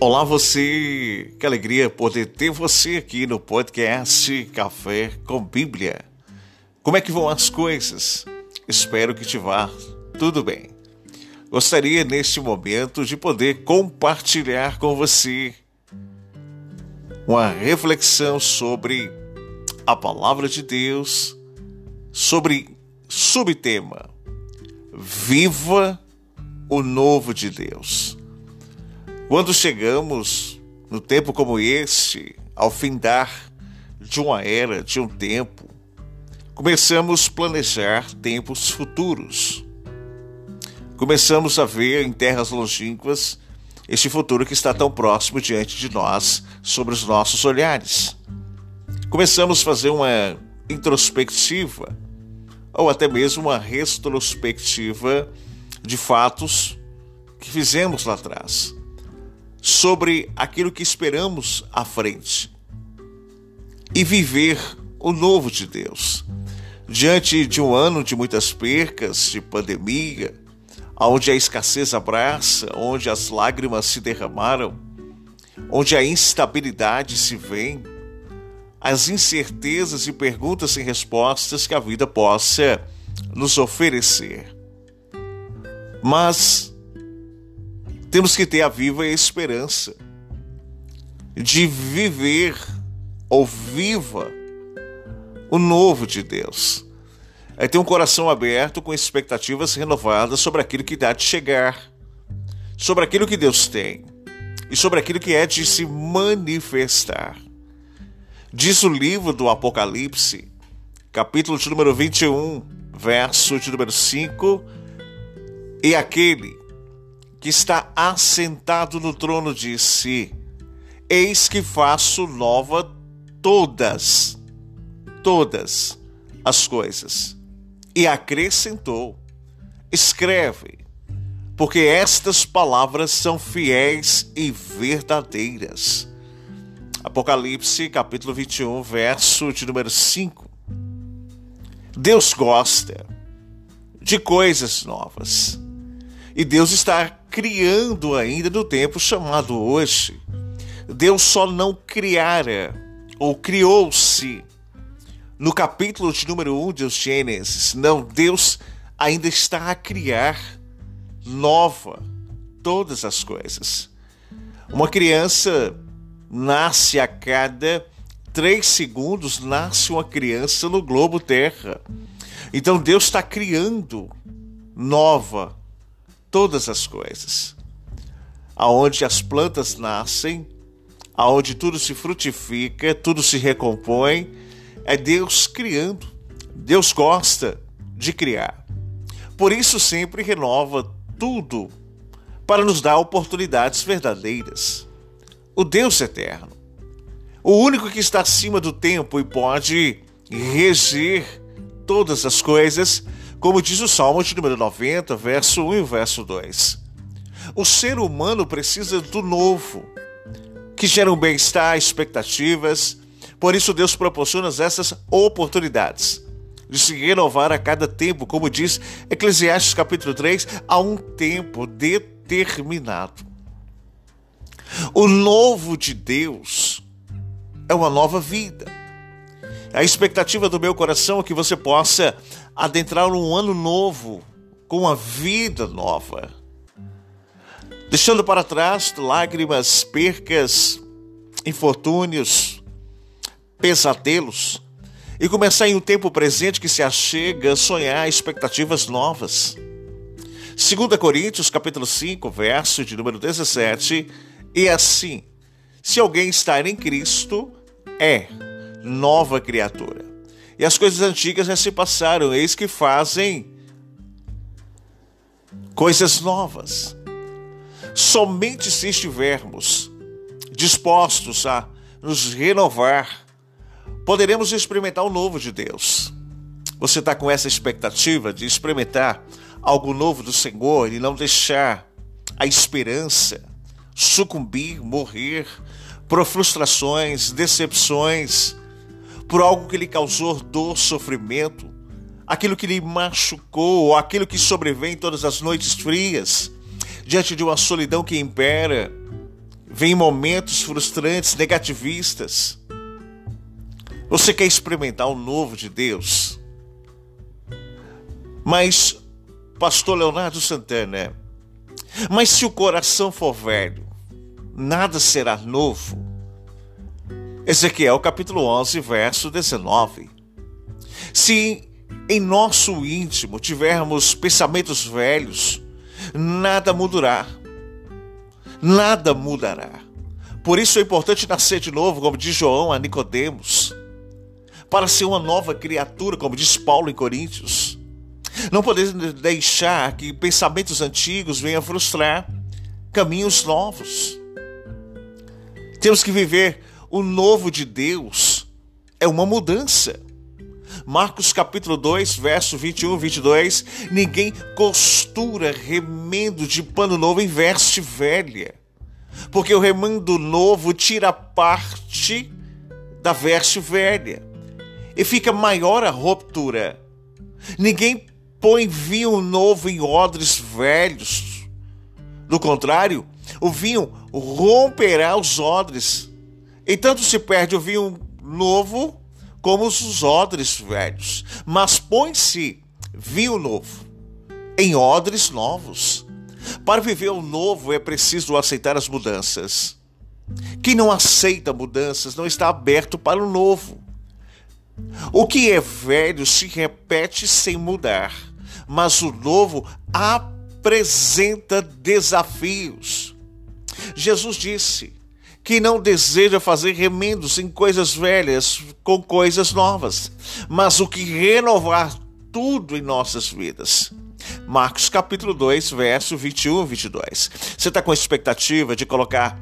Olá você, que alegria poder ter você aqui no podcast Café com Bíblia. Como é que vão as coisas? Espero que te vá tudo bem. Gostaria neste momento de poder compartilhar com você uma reflexão sobre a palavra de Deus, sobre subtema Viva o novo de Deus. Quando chegamos no tempo como este, ao findar de uma era, de um tempo, começamos a planejar tempos futuros. Começamos a ver em terras longínquas este futuro que está tão próximo diante de nós, sobre os nossos olhares. Começamos a fazer uma introspectiva, ou até mesmo uma retrospectiva de fatos que fizemos lá atrás sobre aquilo que esperamos à frente e viver o novo de Deus. Diante de um ano de muitas percas, de pandemia, onde a escassez abraça, onde as lágrimas se derramaram, onde a instabilidade se vem, as incertezas e perguntas sem respostas que a vida possa nos oferecer. Mas temos que ter a viva esperança de viver ou viva o novo de Deus. É ter um coração aberto com expectativas renovadas sobre aquilo que dá de chegar, sobre aquilo que Deus tem e sobre aquilo que é de se manifestar. Diz o livro do Apocalipse, capítulo de número 21, verso de número 5, e aquele que está assentado no trono disse: Eis que faço nova todas, todas as coisas. E acrescentou: Escreve, porque estas palavras são fiéis e verdadeiras. Apocalipse, capítulo 21, verso de número 5. Deus gosta de coisas novas. E Deus está criando ainda no tempo chamado hoje. Deus só não criara ou criou-se no capítulo de número 1 de Gênesis. Não, Deus ainda está a criar nova todas as coisas. Uma criança nasce a cada três segundos, nasce uma criança no globo Terra. Então Deus está criando nova todas as coisas. Aonde as plantas nascem, aonde tudo se frutifica, tudo se recompõe, é Deus criando. Deus gosta de criar. Por isso sempre renova tudo para nos dar oportunidades verdadeiras. O Deus eterno, o único que está acima do tempo e pode reger todas as coisas, como diz o Salmo de número 90, verso 1 e verso 2. O ser humano precisa do novo, que gera um bem-estar, expectativas. Por isso Deus proporciona essas oportunidades de se renovar a cada tempo, como diz Eclesiastes capítulo 3, a um tempo determinado. O novo de Deus é uma nova vida. A expectativa do meu coração é que você possa adentrar um ano novo, com uma vida nova. Deixando para trás lágrimas, percas, infortúnios, pesadelos e começar em um tempo presente que se achega a sonhar expectativas novas. 2 Coríntios capítulo 5, verso de número 17, e assim: se alguém está em Cristo, é nova criatura. E as coisas antigas já se passaram, eis que fazem coisas novas. Somente se estivermos dispostos a nos renovar, poderemos experimentar o novo de Deus. Você está com essa expectativa de experimentar algo novo do Senhor e não deixar a esperança sucumbir, morrer por frustrações, decepções, por algo que lhe causou dor, sofrimento, aquilo que lhe machucou, ou aquilo que sobrevém todas as noites frias, diante de uma solidão que impera, vem momentos frustrantes, negativistas. Você quer experimentar o novo de Deus? Mas, pastor Leonardo Santana, mas se o coração for velho, nada será novo. Ezequiel capítulo 11, verso 19. Se em nosso íntimo tivermos pensamentos velhos, nada mudará. Nada mudará. Por isso é importante nascer de novo, como diz João a Nicodemos, para ser uma nova criatura, como diz Paulo em Coríntios. Não podemos deixar que pensamentos antigos venham frustrar caminhos novos. Temos que viver o novo de Deus. É uma mudança. Marcos capítulo 2, verso 21 e 22. Ninguém costura remendo de pano novo em veste velha, porque o remendo novo tira parte da veste velha e fica maior a ruptura. Ninguém põe vinho novo em odres velhos. Do contrário, o vinho romperá os odres. E tanto se perde o vinho novo como os odres velhos. Mas põe-se vinho novo em odres novos. Para viver o novo é preciso aceitar as mudanças. Quem não aceita mudanças não está aberto para o novo. O que é velho se repete sem mudar, mas o novo apresenta desafios. Jesus disse: que não deseja fazer remendos em coisas velhas com coisas novas, mas o que renovar tudo em nossas vidas. Marcos capítulo 2, verso 21 e 22. Você está com expectativa de colocar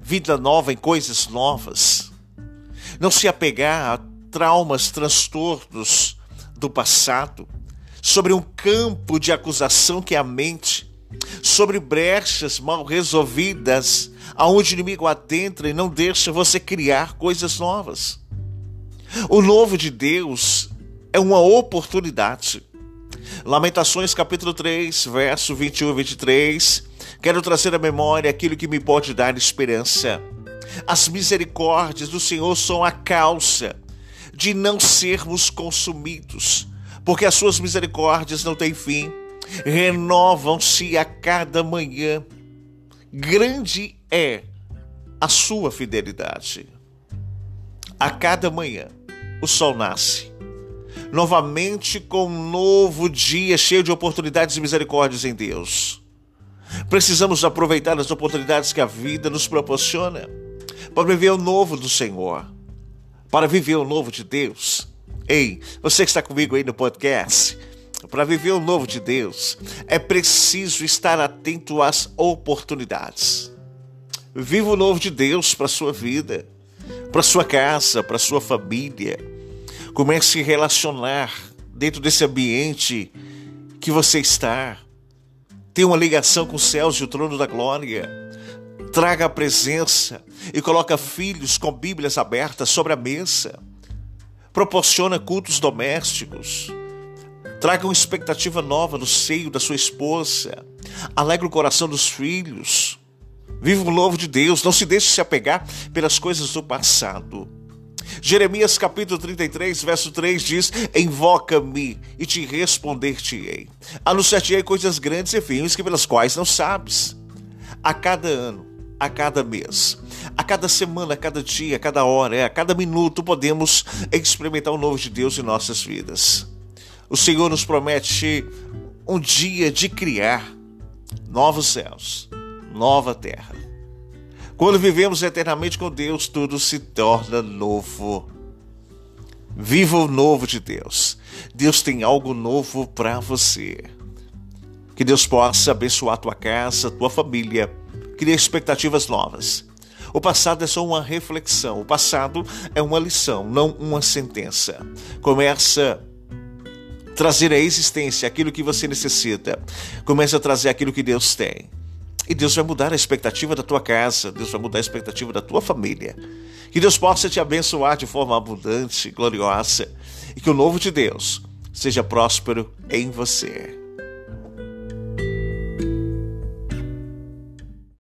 vida nova em coisas novas? Não se apegar a traumas, transtornos do passado, sobre um campo de acusação que é a mente, sobre brechas mal resolvidas, aonde o inimigo adentra e não deixa você criar coisas novas. O novo de Deus é uma oportunidade. Lamentações capítulo 3, verso 21 e 23. Quero trazer à memória aquilo que me pode dar esperança. As misericórdias do Senhor são a causa de não sermos consumidos, porque as suas misericórdias não têm fim, renovam-se a cada manhã. Grande é a sua fidelidade. A cada manhã o sol nasce, novamente com um novo dia cheio de oportunidades e misericórdias em Deus. Precisamos aproveitar as oportunidades que a vida nos proporciona para viver o novo do Senhor para viver o novo de Deus. Ei, você que está comigo aí no podcast, para viver o novo de Deus, é preciso estar atento às oportunidades. Viva o novo de Deus para a sua vida, para a sua casa, para a sua família. Comece a relacionar dentro desse ambiente que você está. Tenha uma ligação com os céus e o trono da glória traga a presença e coloca filhos com Bíblias abertas sobre a mesa. Proporciona cultos domésticos. Traga uma expectativa nova no seio da sua esposa. Alegre o coração dos filhos. Viva o novo de Deus. Não se deixe se apegar pelas coisas do passado. Jeremias capítulo 33, verso 3 diz: Invoca-me e te responder-te-ei. Anunciar-te-ei coisas grandes e firmes que pelas quais não sabes. A cada ano, a cada mês. A cada semana, a cada dia, a cada hora, a cada minuto podemos experimentar o novo de Deus em nossas vidas. O Senhor nos promete um dia de criar novos céus, nova terra. Quando vivemos eternamente com Deus, tudo se torna novo. Viva o novo de Deus. Deus tem algo novo para você. Que Deus possa abençoar tua casa, tua família cria expectativas novas. O passado é só uma reflexão, o passado é uma lição, não uma sentença. Começa a trazer à existência aquilo que você necessita, começa a trazer aquilo que Deus tem. E Deus vai mudar a expectativa da tua casa, Deus vai mudar a expectativa da tua família. Que Deus possa te abençoar de forma abundante, gloriosa, e que o novo de Deus seja próspero em você.